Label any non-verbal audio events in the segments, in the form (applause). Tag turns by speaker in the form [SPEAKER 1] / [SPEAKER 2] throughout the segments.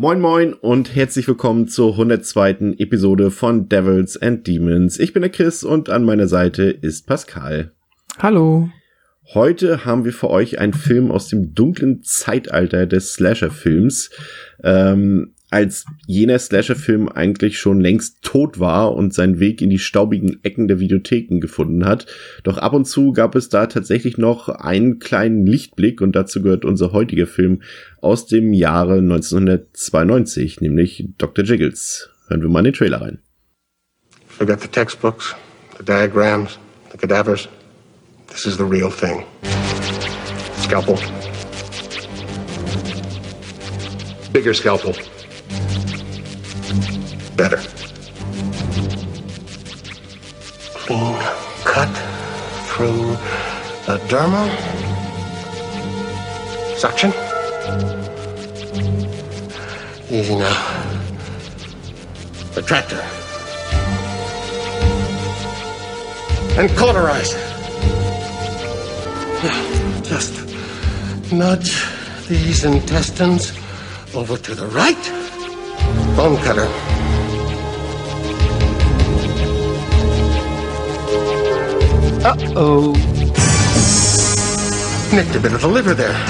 [SPEAKER 1] Moin moin und herzlich willkommen zur 102. Episode von Devils and Demons. Ich bin der Chris und an meiner Seite ist Pascal.
[SPEAKER 2] Hallo.
[SPEAKER 1] Heute haben wir für euch einen Film aus dem dunklen Zeitalter des Slasher-Films. Ähm, als jener Slasher-Film eigentlich schon längst tot war und seinen Weg in die staubigen Ecken der Videotheken gefunden hat. Doch ab und zu gab es da tatsächlich noch einen kleinen Lichtblick und dazu gehört unser heutiger Film aus dem Jahre 1992, nämlich Dr. Jiggles. Hören wir mal in den Trailer rein.
[SPEAKER 3] Forget the textbooks, the diagrams, the cadavers. This is the real thing. Scalpel. Bigger scalpel. Better. Clean cut through the dermal Suction. Easy now. Retractor. And cauterize. Just nudge these intestines over to the right. Bone cutter.
[SPEAKER 2] Uh-oh.
[SPEAKER 3] Nicked a bit of the liver there. (laughs)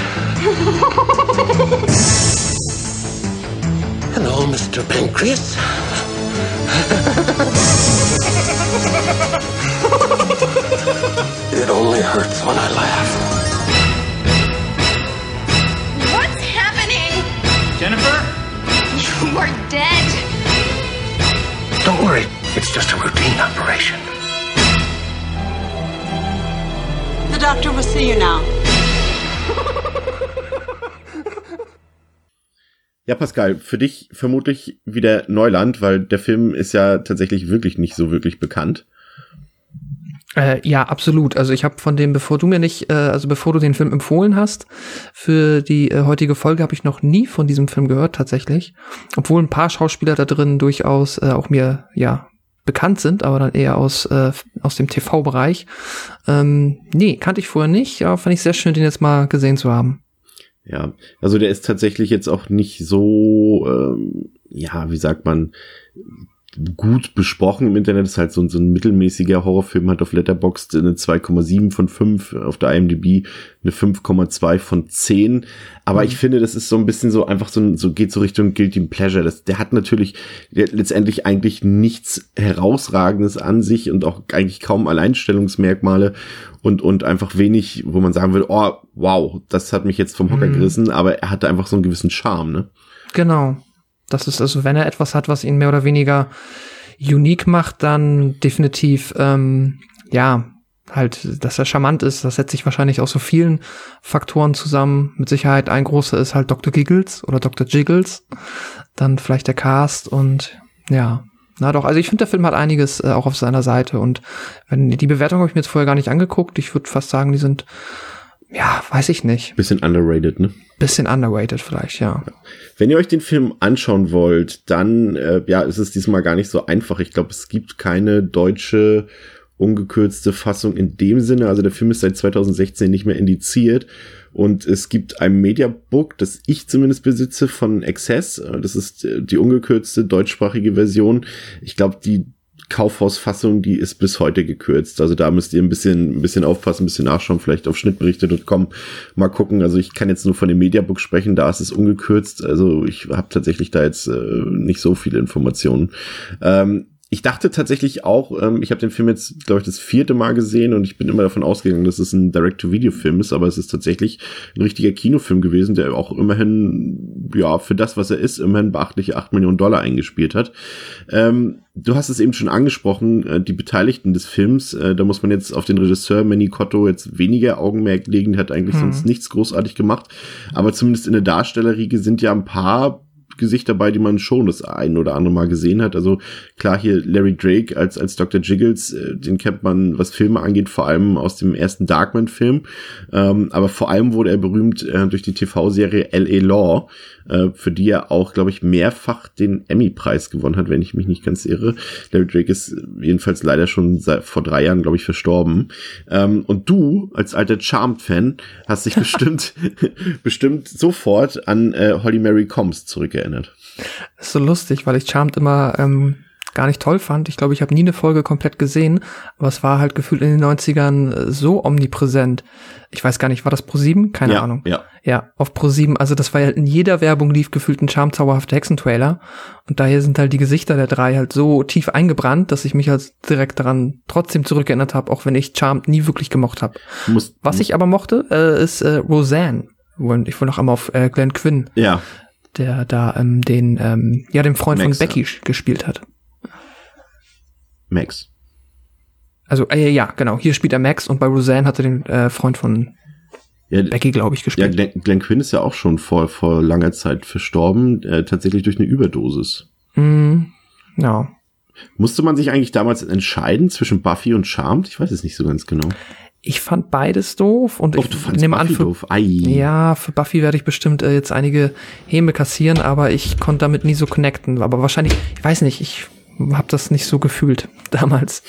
[SPEAKER 3] Hello, Mr. Pancreas. (laughs) it only hurts when I laugh.
[SPEAKER 4] What's happening?
[SPEAKER 5] Jennifer?
[SPEAKER 4] You are dead.
[SPEAKER 3] Don't worry, it's just a routine operation.
[SPEAKER 6] Doctor will see you now.
[SPEAKER 1] Ja, Pascal, für dich vermutlich wieder Neuland, weil der Film ist ja tatsächlich wirklich nicht so wirklich bekannt.
[SPEAKER 2] Äh, ja, absolut. Also ich habe von dem, bevor du mir nicht, äh, also bevor du den Film empfohlen hast, für die äh, heutige Folge habe ich noch nie von diesem Film gehört tatsächlich. Obwohl ein paar Schauspieler da drin durchaus äh, auch mir, ja, bekannt sind, aber dann eher aus, äh, aus dem TV-Bereich. Ähm, nee, kannte ich vorher nicht, aber fand ich sehr schön, den jetzt mal gesehen zu haben.
[SPEAKER 1] Ja, also der ist tatsächlich jetzt auch nicht so, ähm, ja, wie sagt man, gut besprochen im Internet. Das ist halt so, so ein mittelmäßiger Horrorfilm, hat auf Letterboxd eine 2,7 von 5, auf der IMDb eine 5,2 von 10. Aber ich finde, das ist so ein bisschen so einfach so, so geht so Richtung Guilty Pleasure. Das, der hat natürlich der hat letztendlich eigentlich nichts herausragendes an sich und auch eigentlich kaum Alleinstellungsmerkmale und, und einfach wenig, wo man sagen würde, oh, wow, das hat mich jetzt vom Hocker gerissen, aber er hatte einfach so einen gewissen Charme, ne?
[SPEAKER 2] Genau. Das ist also, wenn er etwas hat, was ihn mehr oder weniger unique macht, dann definitiv, ähm, ja, halt, dass er charmant ist. Das setzt sich wahrscheinlich aus so vielen Faktoren zusammen. Mit Sicherheit ein großer ist halt Dr. Giggles oder Dr. Jiggles. Dann vielleicht der Cast und ja. Na doch, also ich finde, der Film hat einiges äh, auch auf seiner Seite und wenn die Bewertung habe ich mir jetzt vorher gar nicht angeguckt. Ich würde fast sagen, die sind, ja, weiß ich nicht.
[SPEAKER 1] Bisschen underrated, ne?
[SPEAKER 2] Bisschen underrated vielleicht, ja.
[SPEAKER 1] Wenn ihr euch den Film anschauen wollt, dann äh, ja, ist es diesmal gar nicht so einfach. Ich glaube, es gibt keine deutsche ungekürzte Fassung in dem Sinne. Also der Film ist seit 2016 nicht mehr indiziert. Und es gibt ein Mediabook, das ich zumindest besitze von Access. Das ist äh, die ungekürzte deutschsprachige Version. Ich glaube, die Kaufhausfassung, die ist bis heute gekürzt. Also da müsst ihr ein bisschen, ein bisschen aufpassen, ein bisschen nachschauen, vielleicht auf schnittberichte.com mal gucken. Also ich kann jetzt nur von dem Mediabook sprechen, da ist es ungekürzt. Also ich habe tatsächlich da jetzt äh, nicht so viele Informationen. Ähm, ich dachte tatsächlich auch, ähm, ich habe den Film jetzt, glaube ich, das vierte Mal gesehen und ich bin immer davon ausgegangen, dass es ein Direct-to-Video-Film ist, aber es ist tatsächlich ein richtiger Kinofilm gewesen, der auch immerhin, ja, für das, was er ist, immerhin beachtliche 8 Millionen Dollar eingespielt hat. Ähm, du hast es eben schon angesprochen, äh, die Beteiligten des Films, äh, da muss man jetzt auf den Regisseur Manny Cotto jetzt weniger Augenmerk legen, der hat eigentlich sonst nichts großartig gemacht, aber zumindest in der Darstellerriege sind ja ein paar Gesichter dabei, die man schon das ein oder andere Mal gesehen hat. Also klar hier Larry Drake als, als Dr. Jiggles, äh, den kennt man, was Filme angeht, vor allem aus dem ersten Darkman-Film. Ähm, aber vor allem wurde er berühmt äh, durch die TV-Serie L.A. Law, äh, für die er auch, glaube ich, mehrfach den Emmy-Preis gewonnen hat, wenn ich mich nicht ganz irre. Larry Drake ist jedenfalls leider schon seit, vor drei Jahren, glaube ich, verstorben. Ähm, und du, als alter Charmed-Fan, hast dich (laughs) bestimmt, (laughs) bestimmt sofort an äh, Holly Mary Combs zurückerinnert.
[SPEAKER 2] Das ist so lustig, weil ich Charmed immer ähm, gar nicht toll fand. Ich glaube, ich habe nie eine Folge komplett gesehen, aber es war halt gefühlt in den 90ern äh, so omnipräsent. Ich weiß gar nicht, war das Pro 7? Keine
[SPEAKER 1] ja,
[SPEAKER 2] Ahnung.
[SPEAKER 1] Ja.
[SPEAKER 2] Ja, auf Pro 7. Also das war ja in jeder Werbung lief gefühlt ein Charm zauberhafter Hexentrailer. Und daher sind halt die Gesichter der drei halt so tief eingebrannt, dass ich mich halt direkt daran trotzdem zurückerinnert habe, auch wenn ich Charmed nie wirklich gemocht habe. Was ich aber mochte, äh, ist äh, Roseanne. Ich will noch einmal auf äh, Glenn Quinn.
[SPEAKER 1] Ja.
[SPEAKER 2] Der da ähm, den, ähm, ja, den Freund
[SPEAKER 1] Max,
[SPEAKER 2] von Becky
[SPEAKER 1] ja.
[SPEAKER 2] gespielt hat.
[SPEAKER 1] Max.
[SPEAKER 2] Also, äh, ja, genau. Hier spielt er Max und bei Roseanne hat er den äh, Freund von
[SPEAKER 1] Ja,
[SPEAKER 2] Becky, glaube ich,
[SPEAKER 1] ja
[SPEAKER 2] gespielt.
[SPEAKER 1] Glenn, Glenn Quinn ist ja auch schon vor, vor langer Zeit verstorben, äh, tatsächlich durch eine Überdosis.
[SPEAKER 2] Mhm. Ja.
[SPEAKER 1] Musste man sich eigentlich damals entscheiden zwischen Buffy und Charmed? Ich weiß es nicht so ganz genau.
[SPEAKER 2] Ich fand beides doof und
[SPEAKER 1] Oh,
[SPEAKER 2] ich nehme an, für,
[SPEAKER 1] doof. Ei.
[SPEAKER 2] ja, für Buffy werde ich bestimmt äh, jetzt einige Häme kassieren, aber ich konnte damit nie so connecten. Aber wahrscheinlich, ich weiß nicht, ich habe das nicht so gefühlt (laughs) damals.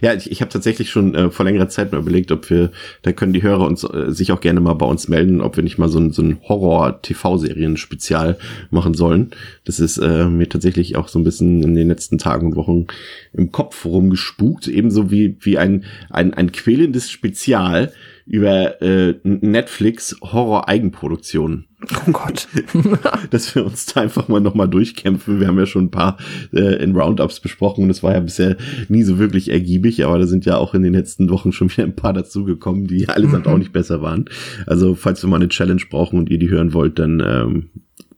[SPEAKER 1] Ja, ich, ich habe tatsächlich schon äh, vor längerer Zeit mal überlegt, ob wir, da können die Hörer uns äh, sich auch gerne mal bei uns melden, ob wir nicht mal so ein, so ein Horror-TV-Serien-Spezial machen sollen. Das ist äh, mir tatsächlich auch so ein bisschen in den letzten Tagen und Wochen im Kopf rumgespukt, ebenso wie, wie ein, ein, ein quälendes Spezial über äh, Netflix Horror-Eigenproduktionen.
[SPEAKER 2] Oh Gott. (laughs)
[SPEAKER 1] dass wir uns da einfach mal nochmal durchkämpfen. Wir haben ja schon ein paar äh, in Roundups besprochen und es war ja bisher nie so wirklich ergiebig, aber da sind ja auch in den letzten Wochen schon wieder ein paar dazugekommen, die allesamt auch nicht besser waren. Also falls wir mal eine Challenge brauchen und ihr die hören wollt, dann ähm,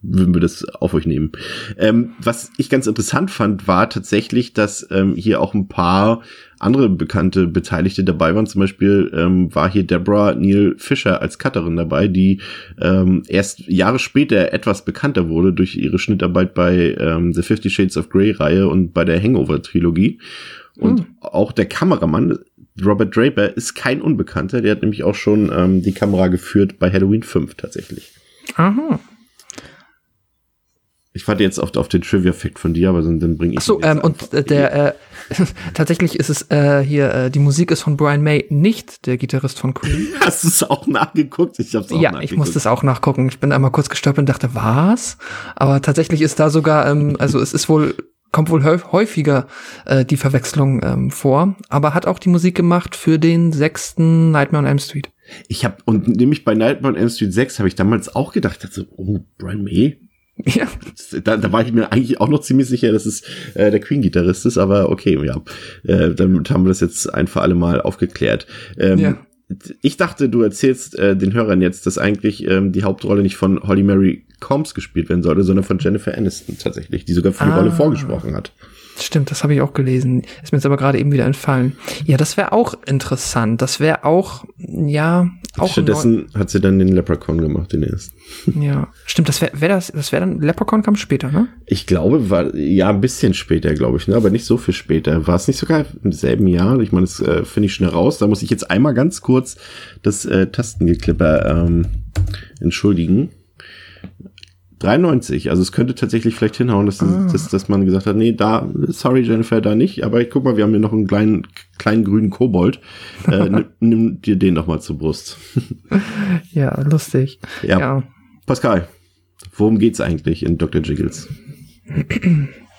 [SPEAKER 1] würden wir das auf euch nehmen. Ähm, was ich ganz interessant fand, war tatsächlich, dass ähm, hier auch ein paar andere bekannte Beteiligte dabei waren. Zum Beispiel ähm, war hier Deborah Neil Fisher als Cutterin dabei, die ähm, erst Jahre später etwas bekannter wurde durch ihre Schnittarbeit bei ähm, The Fifty Shades of Grey Reihe und bei der Hangover Trilogie. Und auch der Kameramann Robert Draper ist kein Unbekannter. Der hat nämlich auch schon ähm, die Kamera geführt bei Halloween 5 tatsächlich.
[SPEAKER 2] Aha.
[SPEAKER 1] Ich warte jetzt auf, auf den Trivia-Fact von dir, aber dann, dann bringe ich.
[SPEAKER 2] Ach so, ähm, und äh, der äh, (laughs) tatsächlich ist es äh, hier äh, die Musik ist von Brian May, nicht der Gitarrist von Queen. (laughs)
[SPEAKER 1] Hast du es auch nachgeguckt? Ich hab's auch
[SPEAKER 2] ja,
[SPEAKER 1] nachgeguckt.
[SPEAKER 2] ich musste es auch nachgucken. Ich bin einmal kurz gestolpert und dachte, was? Aber tatsächlich ist da sogar, ähm, also es ist wohl kommt wohl häuf- häufiger äh, die Verwechslung ähm, vor, aber hat auch die Musik gemacht für den sechsten Nightmare on Elm Street.
[SPEAKER 1] Ich habe und nämlich bei Nightmare on Elm Street 6 habe ich damals auch gedacht, dachte oh, Brian May. (laughs)
[SPEAKER 2] Ja,
[SPEAKER 1] Da, da war ich mir eigentlich auch noch ziemlich sicher, dass es äh, der Queen-Gitarrist ist, aber okay, ja. Äh, damit haben wir das jetzt ein für alle Mal aufgeklärt. Ähm,
[SPEAKER 2] Ja.
[SPEAKER 1] Ich dachte, du erzählst äh, den Hörern jetzt, dass eigentlich ähm, die Hauptrolle nicht von Holly Mary Combs gespielt werden sollte, sondern von Jennifer Aniston tatsächlich, die sogar für die
[SPEAKER 2] Ah.
[SPEAKER 1] Rolle vorgesprochen hat.
[SPEAKER 2] Stimmt, das habe ich auch gelesen. Ist mir jetzt aber gerade eben wieder entfallen. Ja, das wäre auch interessant. Das wäre auch, ja, auch
[SPEAKER 1] Stattdessen hat sie dann den Leprechaun gemacht, den ersten.
[SPEAKER 2] Ja, stimmt, das wäre wär das, das wäre dann Leprechaun kam später, ne?
[SPEAKER 1] Ich glaube, war ja ein bisschen später, glaube ich, ne? aber nicht so viel später. War es nicht sogar im selben Jahr? Ich meine, das äh, finde ich schnell raus. Da muss ich jetzt einmal ganz kurz das äh, Tastengeklipper ähm, entschuldigen. 93, also es könnte tatsächlich vielleicht hinhauen, dass, dass, dass man gesagt hat, nee, da, sorry Jennifer, da nicht, aber ich guck mal, wir haben hier noch einen kleinen, kleinen grünen Kobold. Äh, (laughs) nimm, nimm dir den doch mal zur Brust. (laughs)
[SPEAKER 2] Ja, lustig.
[SPEAKER 1] Ja.
[SPEAKER 2] ja.
[SPEAKER 1] Pascal, worum geht's eigentlich in Dr. Jiggles? (clears throat)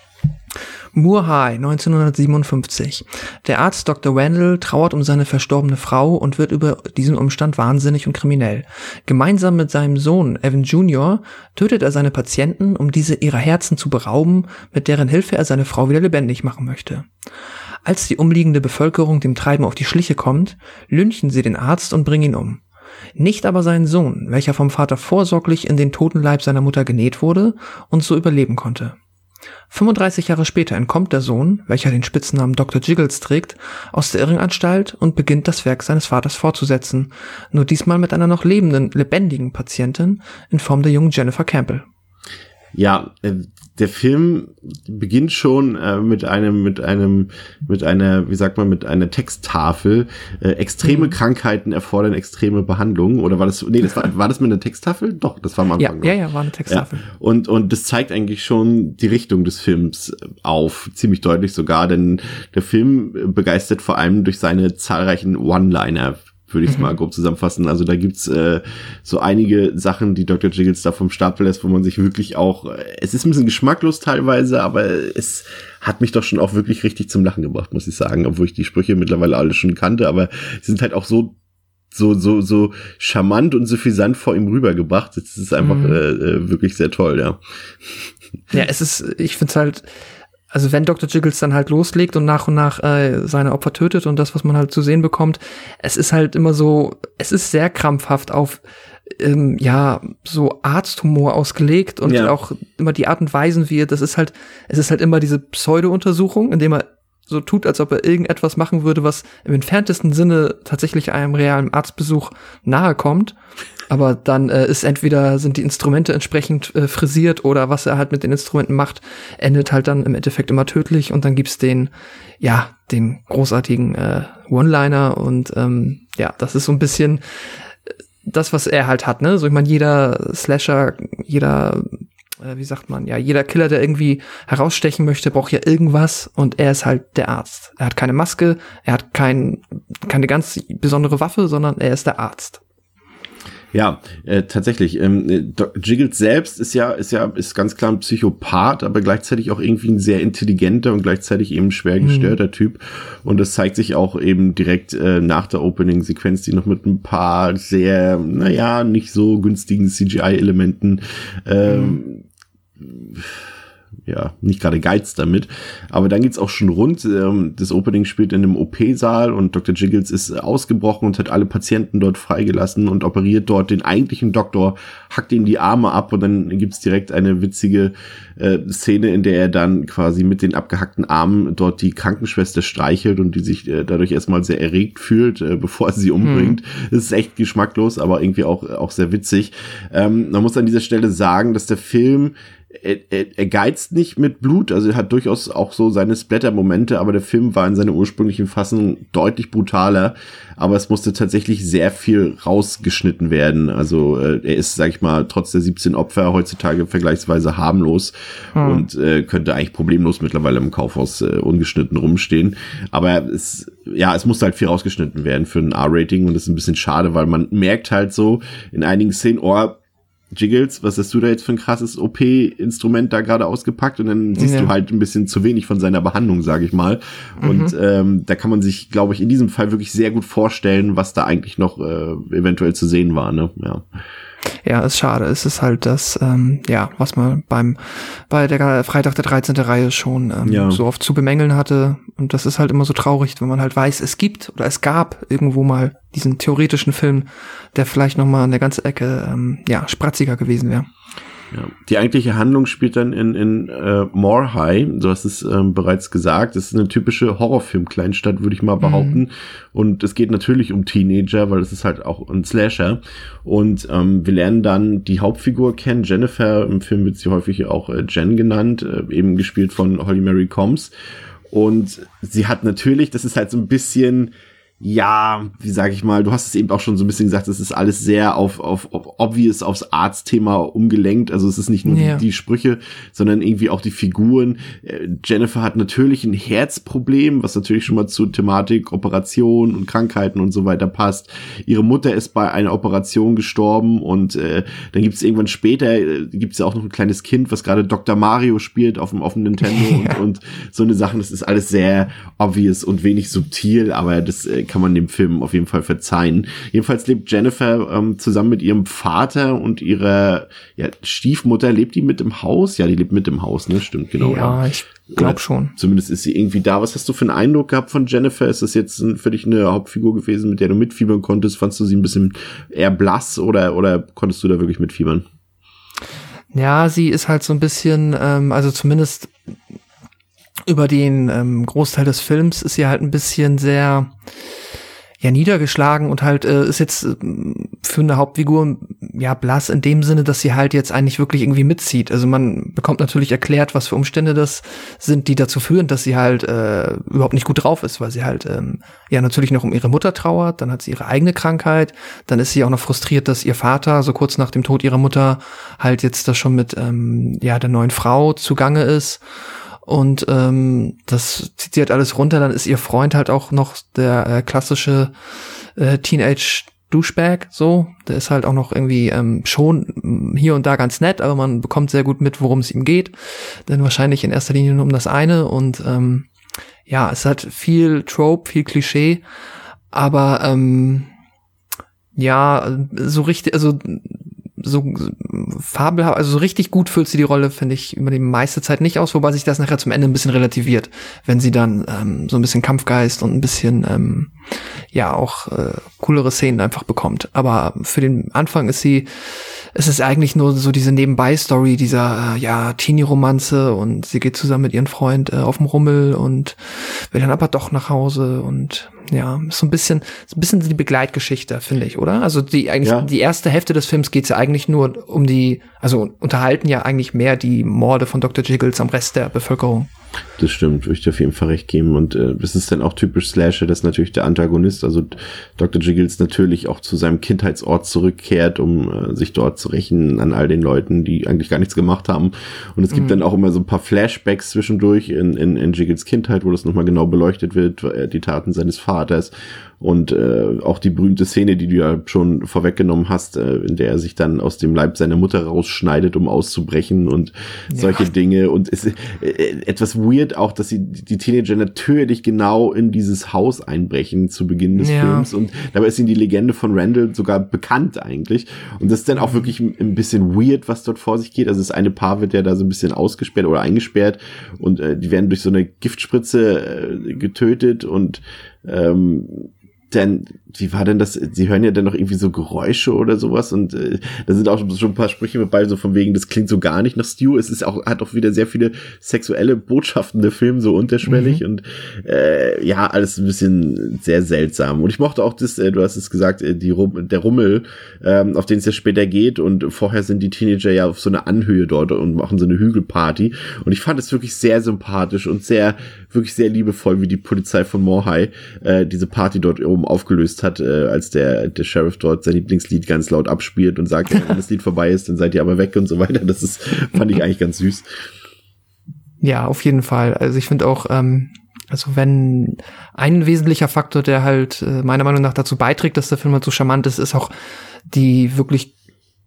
[SPEAKER 2] Moore High, 1957. Der Arzt Dr. Randall trauert um seine verstorbene Frau und wird über diesen Umstand wahnsinnig und kriminell. Gemeinsam mit seinem Sohn Evan Jr. tötet er seine Patienten, um diese ihrer Herzen zu berauben, mit deren Hilfe er seine Frau wieder lebendig machen möchte. Als die umliegende Bevölkerung dem Treiben auf die Schliche kommt, lynchen sie den Arzt und bringen ihn um. Nicht aber seinen Sohn, welcher vom Vater vorsorglich in den Totenleib seiner Mutter genäht wurde und so überleben konnte. 35 Jahre später entkommt der Sohn, welcher den Spitznamen Dr. Jiggles trägt, aus der Irrenanstalt und beginnt das Werk seines Vaters fortzusetzen, nur diesmal mit einer noch lebenden, lebendigen Patientin in Form der jungen Jennifer Campbell.
[SPEAKER 1] Ja, äh, der Film beginnt schon äh, mit einem, mit einem, mit einer, wie sagt man, mit einer Texttafel. Äh, extreme mhm. Krankheiten erfordern extreme Behandlungen. Oder war das, nee, das war, (laughs) war das mit einer Texttafel? Doch, das war am Anfang.
[SPEAKER 2] Ja, ja, ja, war eine Texttafel. Ja.
[SPEAKER 1] Und, und das zeigt eigentlich schon die Richtung des Films auf. Ziemlich deutlich sogar, denn der Film begeistert vor allem durch seine zahlreichen One-Liner würde ich es mal mhm. grob zusammenfassen. Also da gibt's äh, so einige Sachen, die Dr. Jiggles da vom Stapel lässt, wo man sich wirklich auch, äh, es ist ein bisschen geschmacklos teilweise, aber es hat mich doch schon auch wirklich richtig zum Lachen gebracht, muss ich sagen, obwohl ich die Sprüche mittlerweile alle schon kannte, aber sie sind halt auch so so so so charmant und suffisant vor ihm rübergebracht. Das ist einfach mhm. äh, äh wirklich sehr toll, ja.
[SPEAKER 2] Ja, es ist, ich finde es halt, also wenn Dr. Jiggles dann halt loslegt und nach und nach äh, seine Opfer tötet und das, was man halt zu sehen bekommt, es ist halt immer so, es ist sehr krampfhaft auf ähm, ja so Arzthumor ausgelegt und ja. auch immer die Art und Weisen, wie er, das ist halt, es ist halt immer diese Pseudo-Untersuchung, indem er so tut, als ob er irgendetwas machen würde, was im entferntesten Sinne tatsächlich einem realen Arztbesuch nahe kommt. Aber dann äh, ist entweder sind die Instrumente entsprechend äh, frisiert oder was er halt mit den Instrumenten macht, endet halt dann im Endeffekt immer tödlich und dann gibt's den, ja, den großartigen äh, One-Liner und ähm, ja, das ist so ein bisschen äh, das, was er halt hat, ne? So, ich meine, jeder Slasher, jeder äh, wie sagt man, ja, jeder Killer, der irgendwie herausstechen möchte, braucht ja irgendwas und er ist halt der Arzt. Er hat keine Maske, er hat kein, keine ganz besondere Waffe, sondern er ist der Arzt.
[SPEAKER 1] Ja, äh, tatsächlich. Ähm, Jiggles selbst ist ja, ist ja, ist ganz klar ein Psychopath, aber gleichzeitig auch irgendwie ein sehr intelligenter und gleichzeitig eben schwer mhm. gestörter mhm. Typ. Und das zeigt sich auch eben direkt äh, nach der Opening-Sequenz, die noch mit ein paar sehr, naja, nicht so günstigen CGI-Elementen ähm, mhm ja, nicht gerade geizt damit. Aber dann geht's auch schon rund. Ähm, das Opening spielt in einem OP-Saal und Dr. Jiggles ist ausgebrochen und hat alle Patienten dort freigelassen und operiert dort den eigentlichen Doktor, hackt ihm die Arme ab und dann gibt's direkt eine witzige äh, Szene, in der er dann quasi mit den abgehackten Armen dort die Krankenschwester streichelt und die sich äh, dadurch erstmal sehr erregt fühlt, äh, bevor er sie umbringt. Hm. Das ist echt geschmacklos, aber irgendwie auch, auch sehr witzig. Ähm, man muss an dieser Stelle sagen, dass der Film er, er, er geizt nicht mit Blut, also er hat durchaus auch so seine Splatter-Momente, aber der Film war in seiner ursprünglichen Fassung deutlich brutaler, aber es musste tatsächlich sehr viel rausgeschnitten werden. Also äh, er ist, sag ich mal, trotz der 17 Opfer heutzutage vergleichsweise harmlos hm. und äh, könnte eigentlich problemlos mittlerweile im Kaufhaus äh, ungeschnitten rumstehen. Aber es, ja, es musste halt viel rausgeschnitten werden für ein R-Rating und das ist ein bisschen schade, weil man merkt halt so in einigen Szenen, oh, Jiggles, was hast du da jetzt für ein krasses OP-Instrument da gerade ausgepackt? Und dann siehst ja. du halt ein bisschen zu wenig von seiner Behandlung, sage ich mal. Mhm. Und ähm, da kann man sich, glaube ich, in diesem Fall wirklich sehr gut vorstellen, was da eigentlich noch äh, eventuell zu sehen war. Ne? Ja.
[SPEAKER 2] Ja, ist schade. Es ist halt das, ähm, ja, was man beim bei der Freitag der 13. Reihe schon ähm, ja. so oft zu bemängeln hatte. Und das ist halt immer so traurig, wenn man halt weiß, es gibt oder es gab irgendwo mal diesen theoretischen Film, der vielleicht noch mal an der ganzen Ecke ähm, ja spratziger gewesen wäre.
[SPEAKER 1] Ja. Die eigentliche Handlung spielt dann in, in äh, More High, du hast es ähm, bereits gesagt. Das ist eine typische Horrorfilm-Kleinstadt, würde ich mal behaupten. Mhm. Und es geht natürlich um Teenager, weil es ist halt auch ein Slasher. Und ähm, wir lernen dann die Hauptfigur kennen, Jennifer. Im Film wird sie häufig auch äh, Jen genannt, äh, eben gespielt von Holly Mary Combs. Und sie hat natürlich, das ist halt so ein bisschen ja, wie sage ich mal, du hast es eben auch schon so ein bisschen gesagt, es ist alles sehr auf, auf, auf obvious aufs Arztthema umgelenkt. Also es ist nicht nur ja. die, die, Sprüche, sondern irgendwie auch die Figuren. Äh, Jennifer hat natürlich ein Herzproblem, was natürlich schon mal zur Thematik Operation und Krankheiten und so weiter passt. Ihre Mutter ist bei einer Operation gestorben und äh, dann gibt es irgendwann später, äh, gibt es ja auch noch ein kleines Kind, was gerade Dr. Mario spielt auf dem, auf dem Nintendo ja. (laughs) und, und so eine Sachen. Das ist alles sehr obvious und wenig subtil, aber das äh, kann man dem Film auf jeden Fall verzeihen. Jedenfalls lebt Jennifer ähm, zusammen mit ihrem Vater und ihrer ja, Stiefmutter. Lebt die mit im Haus? Ja, die lebt mit im Haus, ne? Stimmt, genau.
[SPEAKER 2] Ja, ich glaube schon.
[SPEAKER 1] Zumindest ist sie irgendwie da. Was hast du für einen Eindruck gehabt von Jennifer? Ist das jetzt für dich eine Hauptfigur gewesen, mit der du mitfiebern konntest? Fandst du sie ein bisschen eher blass oder, oder konntest du da wirklich mitfiebern?
[SPEAKER 2] Ja, sie ist halt so ein bisschen, ähm, also zumindest über den ähm, Großteil des Films ist sie halt ein bisschen sehr, ja niedergeschlagen und halt äh, ist jetzt äh, für eine Hauptfigur ja blass in dem Sinne, dass sie halt jetzt eigentlich wirklich irgendwie mitzieht. Also man bekommt natürlich erklärt, was für Umstände das sind, die dazu führen, dass sie halt äh, überhaupt nicht gut drauf ist, weil sie halt ähm, ja natürlich noch um ihre Mutter trauert, dann hat sie ihre eigene Krankheit, dann ist sie auch noch frustriert, dass ihr Vater so kurz nach dem Tod ihrer Mutter halt jetzt da schon mit ähm, ja der neuen Frau zugange ist und ähm, das zieht sie halt alles runter. Dann ist ihr Freund halt auch noch der äh, klassische äh, Teenage Douchebag, so. Der ist halt auch noch irgendwie ähm, schon hier und da ganz nett, aber man bekommt sehr gut mit, worum es ihm geht. Denn wahrscheinlich in erster Linie nur um das eine. Und ähm, ja, es hat viel Trope, viel Klischee, aber ähm, ja, so richtig, also so fabelhaft, also so richtig gut füllt sie die Rolle, finde ich, über die meiste Zeit nicht aus, wobei sich das nachher zum Ende ein bisschen relativiert, wenn sie dann ähm, so ein bisschen Kampfgeist und ein bisschen, ähm, ja, auch äh, coolere Szenen einfach bekommt. Aber für den Anfang ist sie, es ist eigentlich nur so diese Nebenbei-Story dieser, äh, ja, Teenie-Romanze und sie geht zusammen mit ihrem Freund äh, auf dem Rummel und will dann aber doch nach Hause und ja, ist so ein bisschen, so ein bisschen die Begleitgeschichte, finde ich, oder? Also die eigentlich
[SPEAKER 1] Ja.
[SPEAKER 2] die erste Hälfte des Films geht ja eigentlich nur um die, also unterhalten ja eigentlich mehr die Morde von Dr. Jiggles am Rest der Bevölkerung.
[SPEAKER 1] Das stimmt, würde ich dir auf jeden Fall recht geben. Und äh, das ist dann auch typisch Slasher, dass natürlich der Antagonist, also Dr. Jiggles natürlich auch zu seinem Kindheitsort zurückkehrt, um äh, sich dort zu rächen an all den Leuten, die eigentlich gar nichts gemacht haben. Und es gibt dann auch immer so ein paar Flashbacks zwischendurch in, in, in Jiggles Kindheit, wo das nochmal genau beleuchtet wird, äh, die Taten seines Vaters. Und äh, auch die berühmte Szene, die du ja schon vorweggenommen hast, äh, in der er sich dann aus dem Leib seiner Mutter rausschneidet, um auszubrechen und solche Dinge. Und es ist äh, etwas weird auch, dass sie die Teenager natürlich genau in dieses Haus einbrechen zu Beginn des
[SPEAKER 2] Ja.
[SPEAKER 1] Films. Und dabei ist ihnen die Legende von Randall sogar bekannt eigentlich. Und das ist dann auch wirklich ein ein bisschen weird, was dort vor sich geht. Also das eine Paar wird ja da so ein bisschen ausgesperrt oder eingesperrt und äh, die werden durch so eine Giftspritze äh, getötet und ähm, denn, wie war denn das? Sie hören ja dann noch irgendwie so Geräusche oder sowas und äh, da sind auch schon ein paar Sprüche mit bei, so von wegen, das klingt so gar nicht nach Stu. Es ist auch, hat auch wieder sehr viele sexuelle Botschaften der Film, so unterschwellig und äh, ja, alles ein bisschen sehr seltsam. Und ich mochte auch das, äh, du hast es gesagt, äh, die Rum der Rummel, ähm, auf den es ja später geht und vorher sind die Teenager ja auf so einer Anhöhe dort und machen so eine Hügelparty und ich fand es wirklich sehr sympathisch und sehr, wirklich sehr liebevoll, wie die Polizei von Morhai äh, diese Party dort oben aufgelöst hat, äh, als der, der Sheriff dort sein Lieblingslied ganz laut abspielt und sagt, ja, wenn das Lied vorbei ist, dann seid ihr aber weg und so weiter. Das ist, fand ich eigentlich ganz süß.
[SPEAKER 2] Ja, auf jeden Fall. Also ich finde auch, ähm, also wenn ein wesentlicher Faktor, der halt äh, meiner Meinung nach dazu beiträgt, dass der Film halt so charmant ist, ist auch die wirklich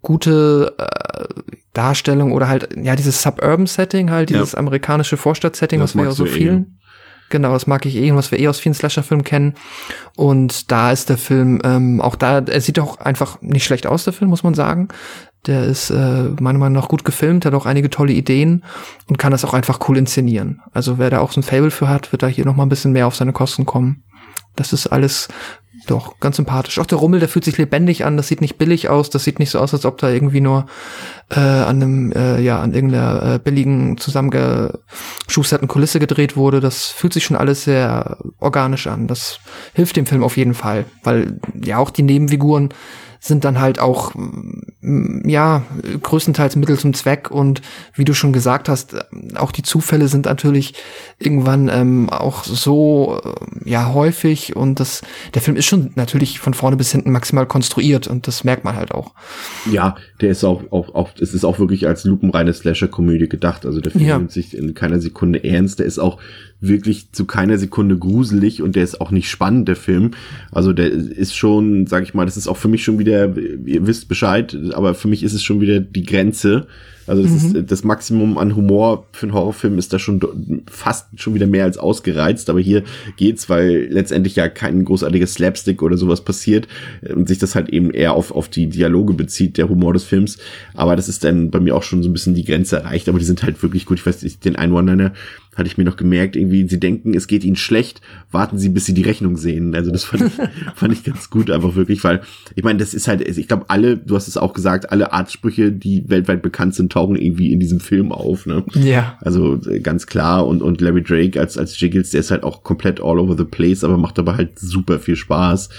[SPEAKER 2] gute äh, Darstellung oder halt, ja, dieses Suburban-Setting, halt,
[SPEAKER 1] Ja.
[SPEAKER 2] dieses amerikanische Vorstadt-Setting, was wir ja so
[SPEAKER 1] du eh,
[SPEAKER 2] vielen. Genau, das mag ich eh und was wir eh aus vielen Slasher-Filmen kennen. Und da ist der Film, ähm, auch da, er sieht auch einfach nicht schlecht aus, der Film, muss man sagen. Der ist äh, meiner Meinung nach gut gefilmt, hat auch einige tolle Ideen und kann das auch einfach cool inszenieren. Also wer da auch so ein Fable für hat, wird da hier noch mal ein bisschen mehr auf seine Kosten kommen. Das ist alles doch ganz sympathisch. Auch der Rummel, der fühlt sich lebendig an. Das sieht nicht billig aus. Das sieht nicht so aus, als ob da irgendwie nur äh, an einem äh, ja an irgendeiner äh, billigen zusammengeschusterten Kulisse gedreht wurde. Das fühlt sich schon alles sehr organisch an. Das hilft dem Film auf jeden Fall, weil ja auch die Nebenfiguren sind dann halt auch mm, ja größtenteils Mittel zum Zweck und wie du schon gesagt hast, auch die Zufälle sind natürlich irgendwann ähm, auch so äh, ja häufig und das der Film ist schon natürlich von vorne bis hinten maximal konstruiert und das merkt man halt auch.
[SPEAKER 1] Ja, der ist auch, auch, auch, es ist auch wirklich als lupenreine Slasher-Komödie gedacht. Also der Film
[SPEAKER 2] Ja.
[SPEAKER 1] nimmt sich in keiner Sekunde ernst. Der ist auch wirklich zu keiner Sekunde gruselig und der ist auch nicht spannend, der Film. Also der ist schon, sag ich mal, das ist auch für mich schon wieder, ihr wisst Bescheid, aber für mich ist es schon wieder die Grenze. Also das ist das Maximum an Humor für einen Horrorfilm ist da schon fast schon wieder mehr als ausgereizt, aber hier geht's, weil letztendlich ja kein großartiges Slapstick oder sowas passiert äh, und sich das halt eben eher auf, auf die Dialoge bezieht, der Humor des Films. Aber das ist dann bei mir auch schon so ein bisschen die Grenze erreicht, aber die sind halt wirklich gut. Ich weiß nicht, den One-Liner hatte ich mir noch gemerkt, irgendwie, sie denken, es geht ihnen schlecht, warten sie, bis sie die Rechnung sehen. Also das fand ich, (laughs) fand ich ganz gut, einfach wirklich, weil, ich meine, das ist halt, ich glaube, alle, du hast es auch gesagt, alle Artsprüche, die weltweit bekannt sind, tauchen irgendwie in diesem Film auf, ne?
[SPEAKER 2] Ja.
[SPEAKER 1] Also äh, ganz klar und, und Larry Drake als, als Jiggles, der ist halt auch komplett all over the place, aber macht aber halt super viel Spaß.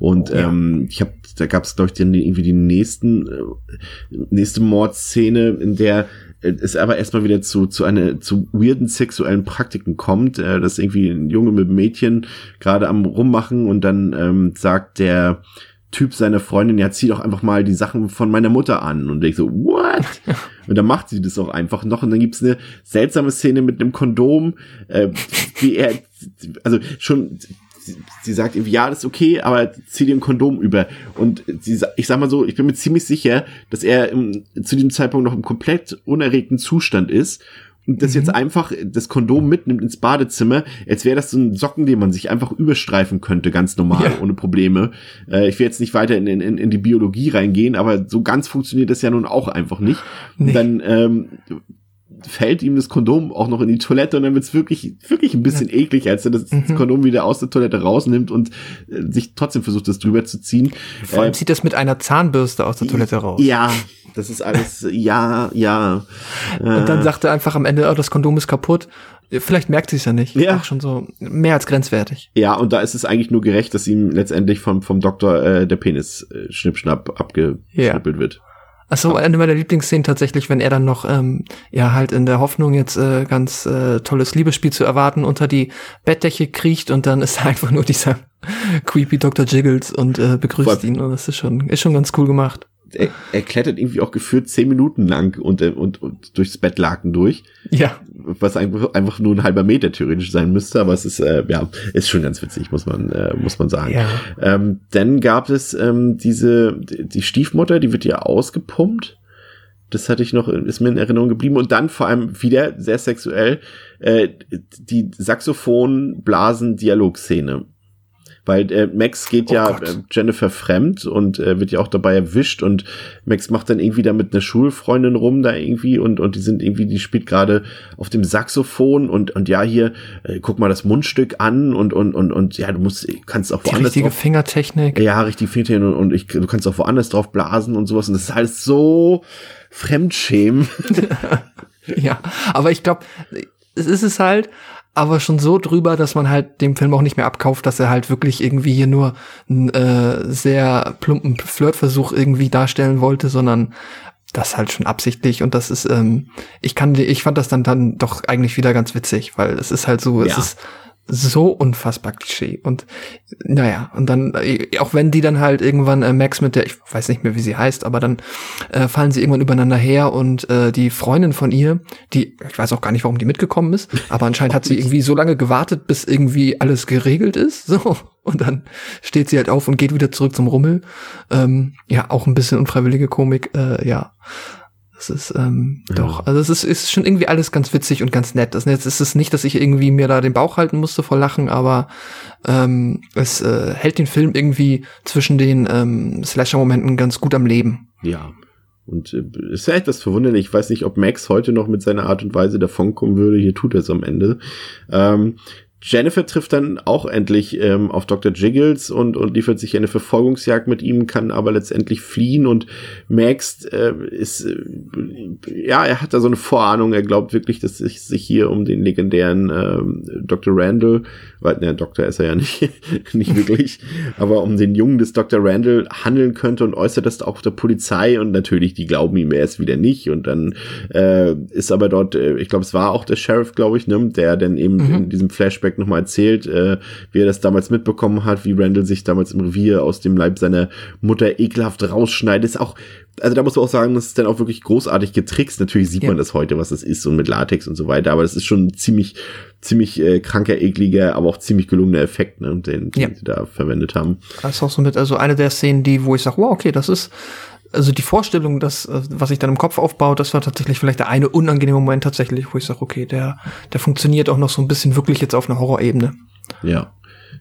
[SPEAKER 1] Und
[SPEAKER 2] Oh, ja.
[SPEAKER 1] ähm, ich habe, da gab es, glaube ich, dann irgendwie die nächsten, äh, nächste Mordszene, in der äh, es aber erstmal wieder zu, zu einer, zu weirden sexuellen Praktiken kommt, äh, dass irgendwie ein Junge mit einem Mädchen gerade am rummachen und dann ähm, sagt der Typ seiner Freundin, ja, zieh doch einfach mal die Sachen von meiner Mutter an. Und ich so, what? (laughs) Und dann macht sie das auch einfach noch. Und dann gibt's eine seltsame Szene mit einem Kondom, äh, wie er, also schon, sie, sie sagt irgendwie, ja, das ist okay, aber zieh dir ein Kondom über. Und sie, ich sag mal so, ich bin mir ziemlich sicher, dass er im, zu diesem Zeitpunkt noch im komplett unerregten Zustand ist. Und das jetzt einfach das Kondom mitnimmt ins Badezimmer, als wäre das so ein Socken, den man sich einfach überstreifen könnte, ganz normal,
[SPEAKER 2] Ja.
[SPEAKER 1] ohne Probleme. Äh, ich will jetzt nicht weiter in, in, in die Biologie reingehen, aber so ganz funktioniert das ja nun auch einfach nicht.
[SPEAKER 2] Nee.
[SPEAKER 1] dann ähm, fällt ihm das Kondom auch noch in die Toilette und dann wird's wirklich, wirklich ein bisschen eklig, als er das,
[SPEAKER 2] Mhm.
[SPEAKER 1] Kondom wieder aus der Toilette rausnimmt und äh, sich trotzdem versucht, das drüber zu ziehen.
[SPEAKER 2] Vor allem
[SPEAKER 1] Äh,
[SPEAKER 2] zieht das mit einer Zahnbürste aus der Toilette raus.
[SPEAKER 1] ja, das ist alles, ja, ja.
[SPEAKER 2] Und dann sagt er einfach am Ende, oh, das Kondom ist kaputt. Vielleicht merkt sie es ja nicht.
[SPEAKER 1] Ja.
[SPEAKER 2] Auch schon so mehr als grenzwertig.
[SPEAKER 1] Ja, und da ist es eigentlich nur gerecht, dass ihm letztendlich vom, vom Doktor äh, der Penis äh, schnippschnapp abgeschnippelt wird.
[SPEAKER 2] Achso, eine meiner Lieblingsszenen tatsächlich, wenn er dann noch, ähm, ja, halt in der Hoffnung, jetzt äh, ganz äh, tolles Liebesspiel zu erwarten, unter die Bettdecke kriecht und dann ist (laughs) einfach nur dieser creepy Dr. Jiggles und äh, begrüßt
[SPEAKER 1] Voll.
[SPEAKER 2] ihn. Und das ist schon, ist schon ganz cool gemacht.
[SPEAKER 1] Er, er klettert irgendwie auch gefühlt zehn Minuten lang und, äh, und, und durchs Bettlaken durch,
[SPEAKER 2] Ja.
[SPEAKER 1] was einfach, einfach nur ein halber Meter theoretisch sein müsste, aber es ist, äh, ja, ist schon ganz witzig, muss man, äh, muss man sagen.
[SPEAKER 2] Ja.
[SPEAKER 1] Ähm, dann gab es ähm, diese, die Stiefmutter, die wird ja ausgepumpt. Das hatte ich noch, ist mir in Erinnerung geblieben. Und dann vor allem wieder sehr sexuell, äh, die Saxophon-Blasen-Dialogszene. Weil äh, Max geht
[SPEAKER 2] Oh
[SPEAKER 1] ja
[SPEAKER 2] Gott.
[SPEAKER 1] äh, Jennifer fremd und äh, wird ja auch dabei erwischt und Max macht dann irgendwie da mit einer Schulfreundin rum da irgendwie und und die sind irgendwie die spielt gerade auf dem Saxophon und und ja hier äh, guck mal das Mundstück an und und und und ja du musst kannst auch
[SPEAKER 2] Die
[SPEAKER 1] woanders
[SPEAKER 2] richtige
[SPEAKER 1] drauf
[SPEAKER 2] Fingertechnik.
[SPEAKER 1] ja, richtig Fähnchen und, und ich, du kannst auch woanders drauf blasen und sowas. Und das ist alles so Fremdschämen. (laughs)
[SPEAKER 2] Ja, aber ich glaube, es ist es halt, aber schon so drüber, dass man halt dem Film auch nicht mehr abkauft, dass er halt wirklich irgendwie hier nur einen äh, sehr plumpen Flirtversuch irgendwie darstellen wollte, sondern das halt schon absichtlich und das ist, ähm, ich kann, ich fand das dann dann doch eigentlich wieder ganz witzig, weil es ist halt so, es
[SPEAKER 1] Ja.
[SPEAKER 2] ist so unfassbar Klischee. Und naja und dann äh, auch wenn die dann halt irgendwann äh, Max mit der ich weiß nicht mehr wie sie heißt aber dann äh, fallen sie irgendwann übereinander her und äh, die Freundin von ihr die ich weiß auch gar nicht warum die mitgekommen ist aber anscheinend hat sie irgendwie so lange gewartet bis irgendwie alles geregelt ist so. Und dann steht sie halt auf und geht wieder zurück zum Rummel. Ähm, ja auch ein bisschen unfreiwillige Komik äh, ja das ist ähm, doch, also es ist, ist schon irgendwie alles ganz witzig und ganz nett. Das, jetzt ist es nicht, dass ich irgendwie mir da den Bauch halten musste vor Lachen, aber ähm, es äh, hält den Film irgendwie zwischen den ähm, Slasher-Momenten ganz gut am Leben.
[SPEAKER 1] Ja. Und äh, ist ja etwas verwunderlich. Ich weiß nicht, ob Max heute noch mit seiner Art und Weise davonkommen würde. Hier tut er es am Ende. Ähm, Jennifer trifft dann auch endlich ähm, auf Dr. Jiggles und, und liefert sich eine Verfolgungsjagd mit ihm, kann aber letztendlich fliehen und Max äh, ist, äh, ja, er hat da so eine Vorahnung, er glaubt wirklich, dass es sich hier um den legendären ähm, Dr. Randall, weil, ne, Doktor ist er ja nicht, (laughs) nicht wirklich, (laughs) aber um den Jungen des Dr. Randall handeln könnte und äußert das auch der Polizei und natürlich, die glauben ihm erst wieder nicht und dann äh, ist aber dort, äh, ich glaube, es war auch der Sheriff, glaube ich, ne, der dann eben in diesem Flashback nochmal erzählt, äh, wie er das damals mitbekommen hat, wie Randall sich damals im Revier aus dem Leib seiner Mutter ekelhaft rausschneidet. Ist auch, also da muss man auch sagen, das ist dann auch wirklich großartig getrickst. Natürlich sieht
[SPEAKER 2] Ja.
[SPEAKER 1] man das heute, was das ist und mit Latex und so weiter, aber das ist schon ein ziemlich, ziemlich äh, kranker, ekliger, aber auch ziemlich gelungener Effekt, ne, den, den
[SPEAKER 2] Ja.
[SPEAKER 1] sie da verwendet haben.
[SPEAKER 2] Das ist auch so mit, also eine der Szenen, die, wo ich sage, wow, okay, das ist, also die Vorstellung, das, äh, was sich dann im Kopf aufbaut, das war tatsächlich vielleicht der eine unangenehme Moment tatsächlich, wo ich sage, okay, der, der funktioniert auch noch so ein bisschen wirklich jetzt auf einer Horrorebene.
[SPEAKER 1] Ja.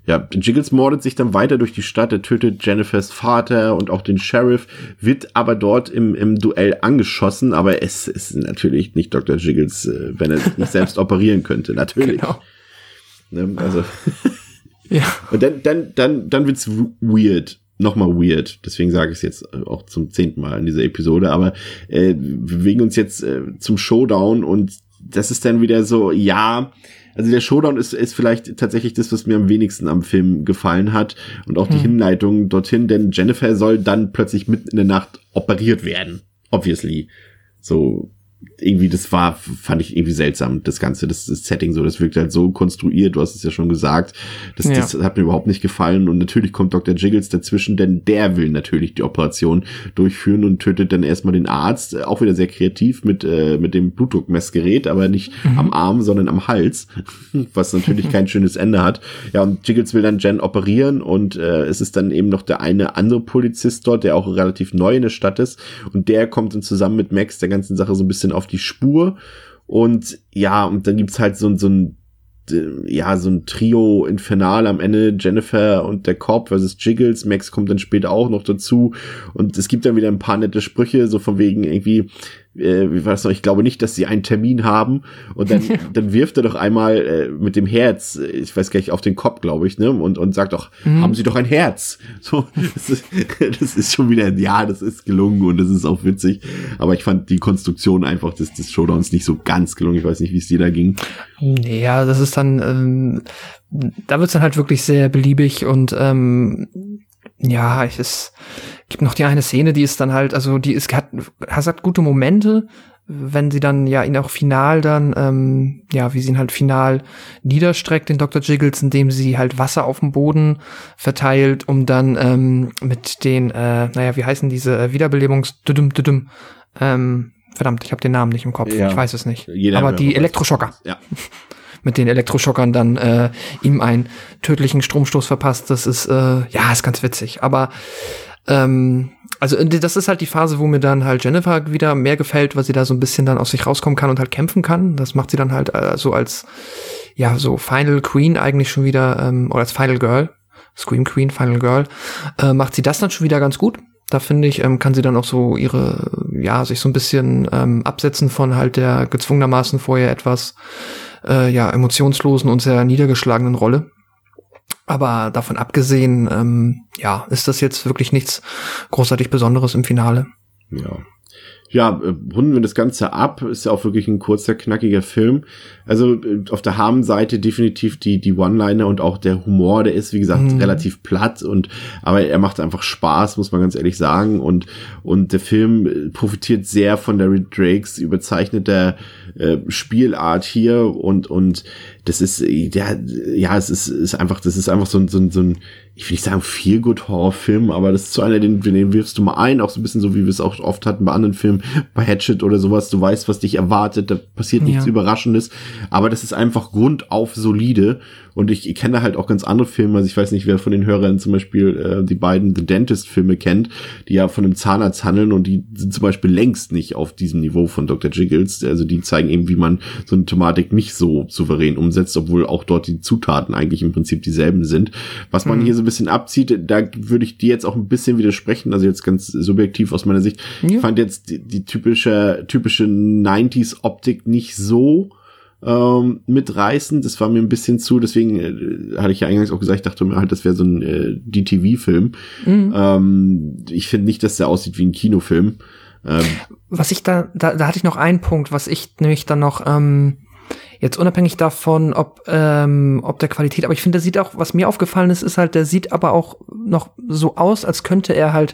[SPEAKER 1] Ja, Jiggles mordet sich dann weiter durch die Stadt, er tötet Jennifers Vater und auch den Sheriff, wird aber dort im, im Duell angeschossen, aber es ist natürlich nicht Dr. Jiggles, äh, wenn er sich nicht selbst operieren könnte, natürlich.
[SPEAKER 2] Genau.
[SPEAKER 1] Ne, also,
[SPEAKER 2] Ja. (laughs)
[SPEAKER 1] und dann, dann, dann, dann wird's weird. Nochmal weird. Deswegen sage ich es jetzt auch zum zehnten Mal in dieser Episode. Aber äh, wir bewegen uns jetzt äh, zum Showdown und das ist dann wieder so, ja, also der Showdown ist, ist vielleicht tatsächlich das, was mir am wenigsten am Film gefallen hat und auch die
[SPEAKER 2] Hm.
[SPEAKER 1] Hinleitung dorthin, denn Jennifer soll dann plötzlich mitten in der Nacht operiert werden. Obviously. So, irgendwie, das war, fand ich irgendwie seltsam, das Ganze, das, das Setting so, das wirkt halt so konstruiert, du hast es ja schon gesagt. Das,
[SPEAKER 2] Ja.
[SPEAKER 1] das hat mir überhaupt nicht gefallen und natürlich kommt Dr. Jiggles dazwischen, denn der will natürlich die Operation durchführen und tötet dann erstmal den Arzt, äh, auch wieder sehr kreativ mit, äh, mit dem Blutdruckmessgerät, aber nicht am Arm, sondern am Hals, (laughs) was natürlich kein schönes Ende hat. Ja, und Jiggles will dann Jen operieren und äh, es ist dann eben noch der eine andere Polizist dort, der auch relativ neu in der Stadt ist und der kommt dann zusammen mit Max der ganzen Sache so ein bisschen auf die Spur. Und ja, und dann gibt's halt so, so ein d- ja, so ein Trio infernal am Ende, Jennifer und der Cop versus Jiggles, Max kommt dann später auch noch dazu. Und es gibt dann wieder ein paar nette Sprüche, so von wegen irgendwie, äh, wie war das noch, ich glaube nicht, dass sie einen Termin haben. Und dann, (laughs) dann wirft er doch einmal äh, mit dem Herz, äh, ich weiß gar nicht, auf den Kopf, glaube ich, ne, und, und sagt doch, haben sie doch ein Herz. (laughs) So, das ist, das ist schon wieder, ja, das ist gelungen und das ist auch witzig, aber ich fand die Konstruktion einfach des, des Showdowns nicht so ganz gelungen, ich weiß nicht, wie es dir da ging.
[SPEAKER 2] Ja, das ist dann, ähm, da wird's dann halt wirklich sehr beliebig und ähm, ja, ich, es gibt noch die eine Szene, die ist dann halt, also die ist hat, hat gute Momente, wenn sie dann ja ihn auch final dann, ähm, ja, wie sie ihn halt final niederstreckt, den Dr. Jiggles, indem sie halt Wasser auf dem Boden verteilt, um dann ähm, mit den, äh, naja, wie heißen diese äh, Wiederbelebungs düdüm, düdüm, ähm, verdammt, ich habe den Namen nicht im Kopf,
[SPEAKER 1] Ja.
[SPEAKER 2] ich weiß es nicht.
[SPEAKER 1] Jeder
[SPEAKER 2] Aber die Elektroschocker
[SPEAKER 1] Ja. (laughs)
[SPEAKER 2] mit den Elektroschockern dann äh, ihm einen tödlichen Stromstoß verpasst. Das ist äh, ja ist ganz witzig. Aber ähm, also die- das ist halt die Phase, wo mir dann halt Jennifer wieder mehr gefällt, weil sie da so ein bisschen dann aus sich rauskommen kann und halt kämpfen kann. Das macht sie dann halt äh, so als ja so Final Queen eigentlich schon wieder ähm, oder als Final Girl, Scream Queen, Final Girl, äh, macht sie das dann schon wieder ganz gut. Da finde ich, ähm, kann sie dann auch so ihre, ja, sich so ein bisschen ähm, absetzen von halt der gezwungenermaßen vorher etwas äh, ja, emotionslosen und sehr niedergeschlagenen Rolle. Aber davon abgesehen, ähm, ja, ist das jetzt wirklich nichts großartig Besonderes im Finale.
[SPEAKER 1] Ja. Ja, äh, runden wir das Ganze ab. Ist ja auch wirklich ein kurzer, knackiger Film. Also äh, auf der Hamen-Seite definitiv die, die One-Liner und auch der Humor, der ist, wie gesagt,
[SPEAKER 2] Mhm.
[SPEAKER 1] relativ platt und, aber er macht einfach Spaß, muss man ganz ehrlich sagen. Und, und der Film äh, profitiert sehr von Larry Drakes überzeichneter äh, Spielart hier und, und das ist, der, ja, es ist, ist einfach, das ist einfach so ein, so ein, so ein ich will nicht sagen viel good Horrorfilm, aber das ist so einer, den, den wirfst du mal ein, auch so ein bisschen so, wie wir es auch oft hatten bei anderen Filmen, bei Hatchet oder sowas. Du weißt, was dich erwartet, da passiert nichts
[SPEAKER 2] Ja.
[SPEAKER 1] Überraschendes, aber das ist einfach grundauf solide. Und ich, ich kenne halt auch ganz andere Filme. Also ich weiß nicht, wer von den Hörern zum Beispiel äh, die beiden The Dentist-Filme kennt, die ja von einem Zahnarzt handeln und die sind zum Beispiel längst nicht auf diesem Niveau von Dr. Jiggles. Also die zeigen eben, wie man so eine Thematik nicht so souverän umsetzt, obwohl auch dort die Zutaten eigentlich im Prinzip dieselben sind. Was man hier so ein bisschen abzieht, da würde ich dir jetzt auch ein bisschen widersprechen, also jetzt ganz subjektiv aus meiner Sicht. Ich
[SPEAKER 2] Ja.
[SPEAKER 1] fand jetzt die, die typische, typische 90s-Optik nicht so ähm, mitreißend. Das war mir ein bisschen zu, deswegen äh, hatte ich ja eingangs auch gesagt, ich dachte mir halt, das wäre so ein äh, DTV-Film. Ähm, ich finde nicht, dass der aussieht wie ein Kinofilm. Ähm,
[SPEAKER 2] Was ich da, da, da hatte ich noch einen Punkt, was ich nämlich dann noch, ähm, jetzt unabhängig davon, ob, ähm, ob der Qualität, aber ich finde, der sieht auch, was mir aufgefallen ist, ist halt, der sieht aber auch noch so aus, als könnte er halt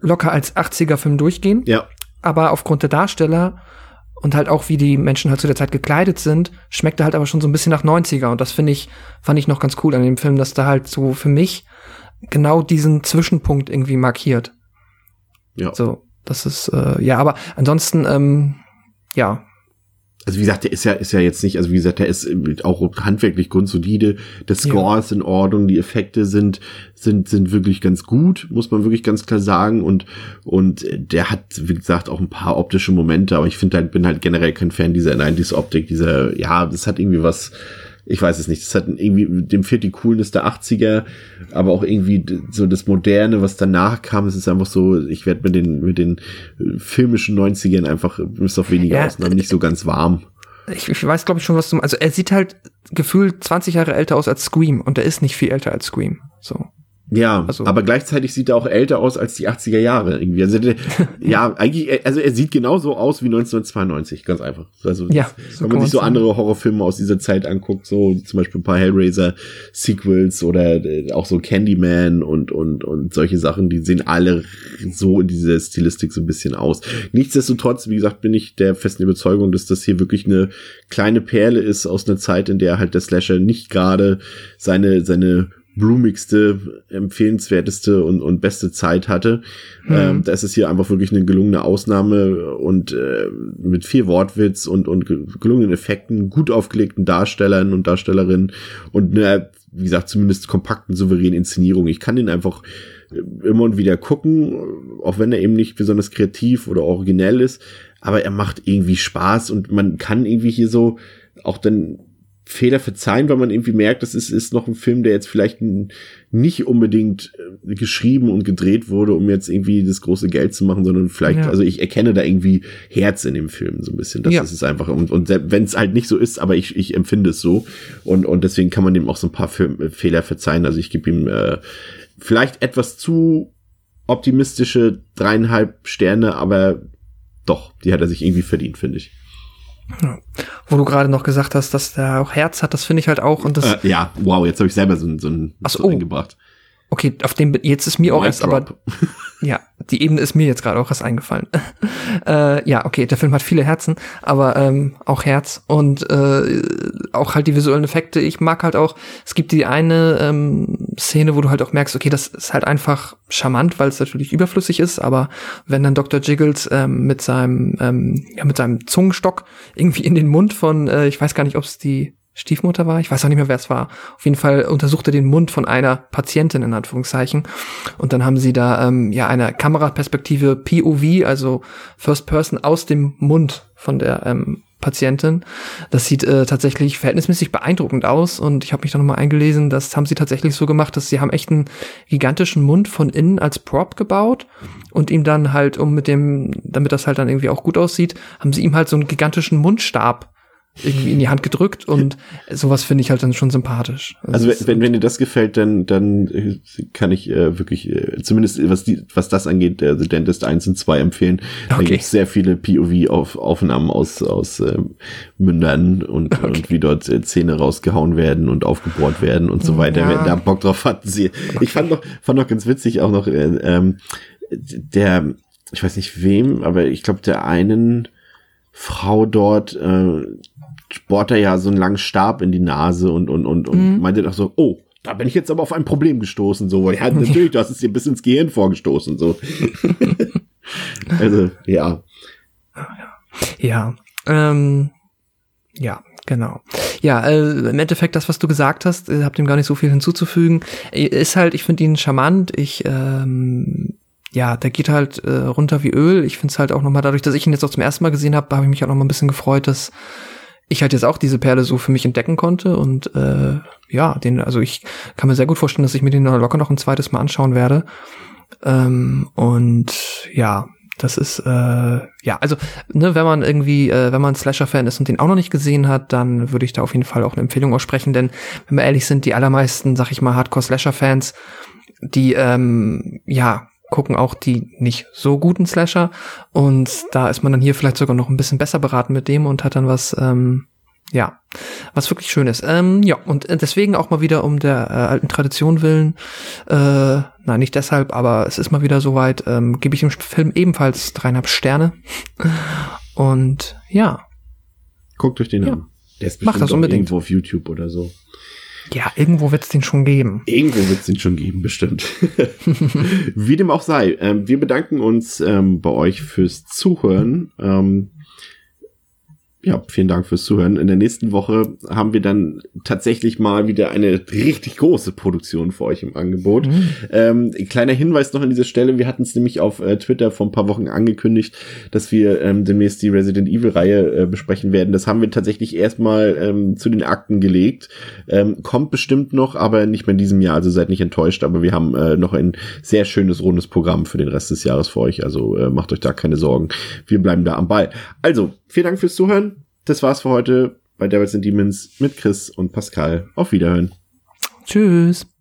[SPEAKER 2] locker als 80er-Film durchgehen.
[SPEAKER 1] ja,
[SPEAKER 2] aber aufgrund der Darsteller und halt auch wie die Menschen halt zu der Zeit gekleidet sind, schmeckt er halt aber schon so ein bisschen nach 90er und das finde ich, fand ich noch ganz cool an dem Film, dass da halt so für mich genau diesen Zwischenpunkt irgendwie markiert.
[SPEAKER 1] ja.
[SPEAKER 2] So, das ist, äh, ja, aber ansonsten, ähm, ja,
[SPEAKER 1] Also wie gesagt, der ist ja, ist ja jetzt nicht, also wie gesagt, der ist auch handwerklich grundsolide. Der Score ist in Ordnung, die Effekte sind, sind, sind wirklich ganz gut, muss man wirklich ganz klar sagen. Und, und der hat, wie gesagt, auch ein paar optische Momente, aber ich finde halt, bin halt generell kein Fan dieser 90s-Optik, dieser, ja, das hat irgendwie was, ich weiß es nicht, das hat irgendwie, dem fehlt die Coolness der 80er, aber auch irgendwie so das Moderne, was danach kam, es ist einfach so, ich werde mit den, mit den äh, filmischen 90ern einfach, bis auf wenige
[SPEAKER 2] Ja,
[SPEAKER 1] Ausnahmen, nicht so ganz warm.
[SPEAKER 2] ich, ich weiß, glaube ich, schon, was du Also er sieht halt gefühlt 20 Jahre älter aus als Scream und er ist nicht viel älter als Scream. So.
[SPEAKER 1] Ja,
[SPEAKER 2] Also-
[SPEAKER 1] aber gleichzeitig sieht er auch älter aus als die 80er Jahre irgendwie. Also (laughs) ja, eigentlich, also er sieht genauso aus wie 1992, ganz einfach. Also
[SPEAKER 2] Ja, so
[SPEAKER 1] wenn man sich so
[SPEAKER 2] sagen.
[SPEAKER 1] andere Horrorfilme aus dieser Zeit anguckt, so zum Beispiel ein paar Hellraiser-Sequels oder äh, auch so Candyman und und und solche Sachen, die sehen alle so in dieser Stilistik so ein bisschen aus. Nichtsdestotrotz, wie gesagt, bin ich der festen Überzeugung, dass das hier wirklich eine kleine Perle ist aus einer Zeit, in der halt der Slasher nicht gerade seine seine blumigste, empfehlenswerteste und, und beste Zeit hatte. Ähm, da ist es hier einfach wirklich eine gelungene Ausnahme und äh, mit viel Wortwitz und, und ge- gelungenen Effekten, gut aufgelegten Darstellern und Darstellerinnen und einer, wie gesagt, zumindest kompakten, souveränen Inszenierung. Ich kann den einfach äh, immer und wieder gucken, auch wenn er eben nicht besonders kreativ oder originell ist, aber er macht irgendwie Spaß und man kann irgendwie hier so auch dann Fehler verzeihen, weil man irgendwie merkt, das ist, ist noch ein Film, der jetzt vielleicht nicht unbedingt äh, geschrieben und gedreht wurde, um jetzt irgendwie das große Geld zu machen, sondern vielleicht,
[SPEAKER 2] Ja.
[SPEAKER 1] also ich erkenne da irgendwie Herz in dem Film so ein bisschen. Das
[SPEAKER 2] Ja.
[SPEAKER 1] ist es einfach. Und, und wenn es halt nicht so ist, aber ich, ich empfinde es so. Und, und deswegen kann man dem auch so ein paar Film, äh, Fehler verzeihen. Also ich gebe ihm äh, vielleicht etwas zu optimistische dreieinhalb Sterne, aber doch, die hat er sich irgendwie verdient, finde ich.
[SPEAKER 2] Wo du gerade noch gesagt hast, dass der auch Herz hat, das finde ich halt auch. Und das,
[SPEAKER 1] Äh, ja, wow, jetzt habe ich selber so, ein- so ein
[SPEAKER 2] so oh.
[SPEAKER 1] eingebracht.
[SPEAKER 2] Okay, auf dem, jetzt ist mir auch erst, aber. (laughs) Ja, die Ebene ist mir jetzt gerade auch erst eingefallen. (laughs) äh, ja, okay, der Film hat viele Herzen, aber ähm, auch Herz und äh, auch halt die visuellen Effekte. Ich mag halt auch, es gibt die eine ähm, Szene, wo du halt auch merkst, okay, das ist halt einfach charmant, weil es natürlich überflüssig ist, aber wenn dann Dr. Jiggles ähm, mit seinem ähm, ja, mit seinem Zungenstock irgendwie in den Mund von, äh, ich weiß gar nicht, ob es die Stiefmutter war, ich weiß auch nicht mehr, wer es war. Auf jeden Fall untersuchte den Mund von einer Patientin in Anführungszeichen und dann haben sie da ähm, ja eine Kameraperspektive POV, also First Person aus dem Mund von der ähm, Patientin. Das sieht äh, tatsächlich verhältnismäßig beeindruckend aus und ich habe mich da nochmal eingelesen, das haben sie tatsächlich so gemacht, dass sie haben echt einen gigantischen Mund von innen als Prop gebaut und ihm dann halt, um mit dem, damit das halt dann irgendwie auch gut aussieht, haben sie ihm halt so einen gigantischen Mundstab irgendwie in die Hand gedrückt und sowas finde ich halt dann schon sympathisch.
[SPEAKER 1] Also
[SPEAKER 2] das-
[SPEAKER 1] wenn, wenn, wenn dir das gefällt, dann, dann äh, kann ich äh, wirklich, äh, zumindest was, die, was das angeht, äh, The Dentist 1 und 2 empfehlen. Da
[SPEAKER 2] Okay.
[SPEAKER 1] gibt es sehr viele POV-Aufnahmen aus, aus ähm, Mündern und, und wie dort äh, Zähne rausgehauen werden und aufgebohrt werden und so weiter.
[SPEAKER 2] Ja.
[SPEAKER 1] Wer da Bock drauf hat, sie. Ich fand noch, fand noch ganz witzig auch noch, äh, ähm, der, ich weiß nicht wem, aber ich glaube der einen Frau dort äh, bohrt er ja so einen langen Stab in die Nase und, und, und, und meinte doch so, oh, da bin ich jetzt aber auf ein Problem gestoßen. So, ja, (laughs) natürlich, du hast es dir bis ins Gehirn vorgestoßen. So. (laughs) also, ja.
[SPEAKER 2] Ja, ähm, ja, genau. Ja, äh, im Endeffekt das, was du gesagt hast, äh, hab dem gar nicht so viel hinzuzufügen. Äh, Ist halt, ich finde ihn charmant. Ich, ähm, ja, der geht halt äh, runter wie Öl. Ich finde es halt auch nochmal dadurch, dass ich ihn jetzt auch zum ersten Mal gesehen habe, habe ich mich auch noch mal ein bisschen gefreut, dass ich halt jetzt auch diese Perle so für mich entdecken konnte und äh, ja, den, also ich kann mir sehr gut vorstellen, dass ich mir den locker noch ein zweites Mal anschauen werde. Ähm, und ja, das ist äh, ja, also ne, wenn man irgendwie, äh, wenn man Slasher-Fan ist und den auch noch nicht gesehen hat, dann würde ich da auf jeden Fall auch eine Empfehlung aussprechen, denn wenn wir ehrlich sind, die allermeisten, sag ich mal, Hardcore-Slasher-Fans, die ähm, ja gucken auch die nicht so guten Slasher und da ist man dann hier vielleicht sogar noch ein bisschen besser beraten mit dem und hat dann was ähm, ja, was wirklich schön ist. Ähm, ja, und deswegen auch mal wieder um der äh, alten Tradition willen, äh, nein, nicht deshalb, aber es ist mal wieder soweit, ähm, gebe ich dem Film ebenfalls dreieinhalb Sterne. Und ja,
[SPEAKER 1] Guckt euch den
[SPEAKER 2] Ja.
[SPEAKER 1] an. Der ist
[SPEAKER 2] Macht
[SPEAKER 1] bestimmt
[SPEAKER 2] das
[SPEAKER 1] auch
[SPEAKER 2] unbedingt.
[SPEAKER 1] irgendwo auf YouTube oder so.
[SPEAKER 2] Ja, irgendwo wird's den schon geben.
[SPEAKER 1] Irgendwo wird es den schon geben, bestimmt. (laughs) Wie dem auch sei. Ähm, wir bedanken uns ähm, bei euch fürs Zuhören. Ähm, ja, vielen Dank fürs Zuhören. In der nächsten Woche haben wir dann tatsächlich mal wieder eine richtig große Produktion für euch im Angebot. Ähm, ein kleiner Hinweis noch an dieser Stelle. Wir hatten es nämlich auf äh, Twitter vor ein paar Wochen angekündigt, dass wir ähm, demnächst die Resident Evil Reihe äh, besprechen werden. Das haben wir tatsächlich erstmal ähm, zu den Akten gelegt. Ähm, kommt bestimmt noch, aber nicht mehr in diesem Jahr. Also seid nicht enttäuscht. Aber wir haben äh, noch ein sehr schönes rundes Programm für den Rest des Jahres für euch. Also äh, macht euch da keine Sorgen. Wir bleiben da am Ball. Also vielen Dank fürs Zuhören. Das war's für heute bei Devils and Demons mit Chris und Pascal. Auf Wiederhören.
[SPEAKER 2] Tschüss.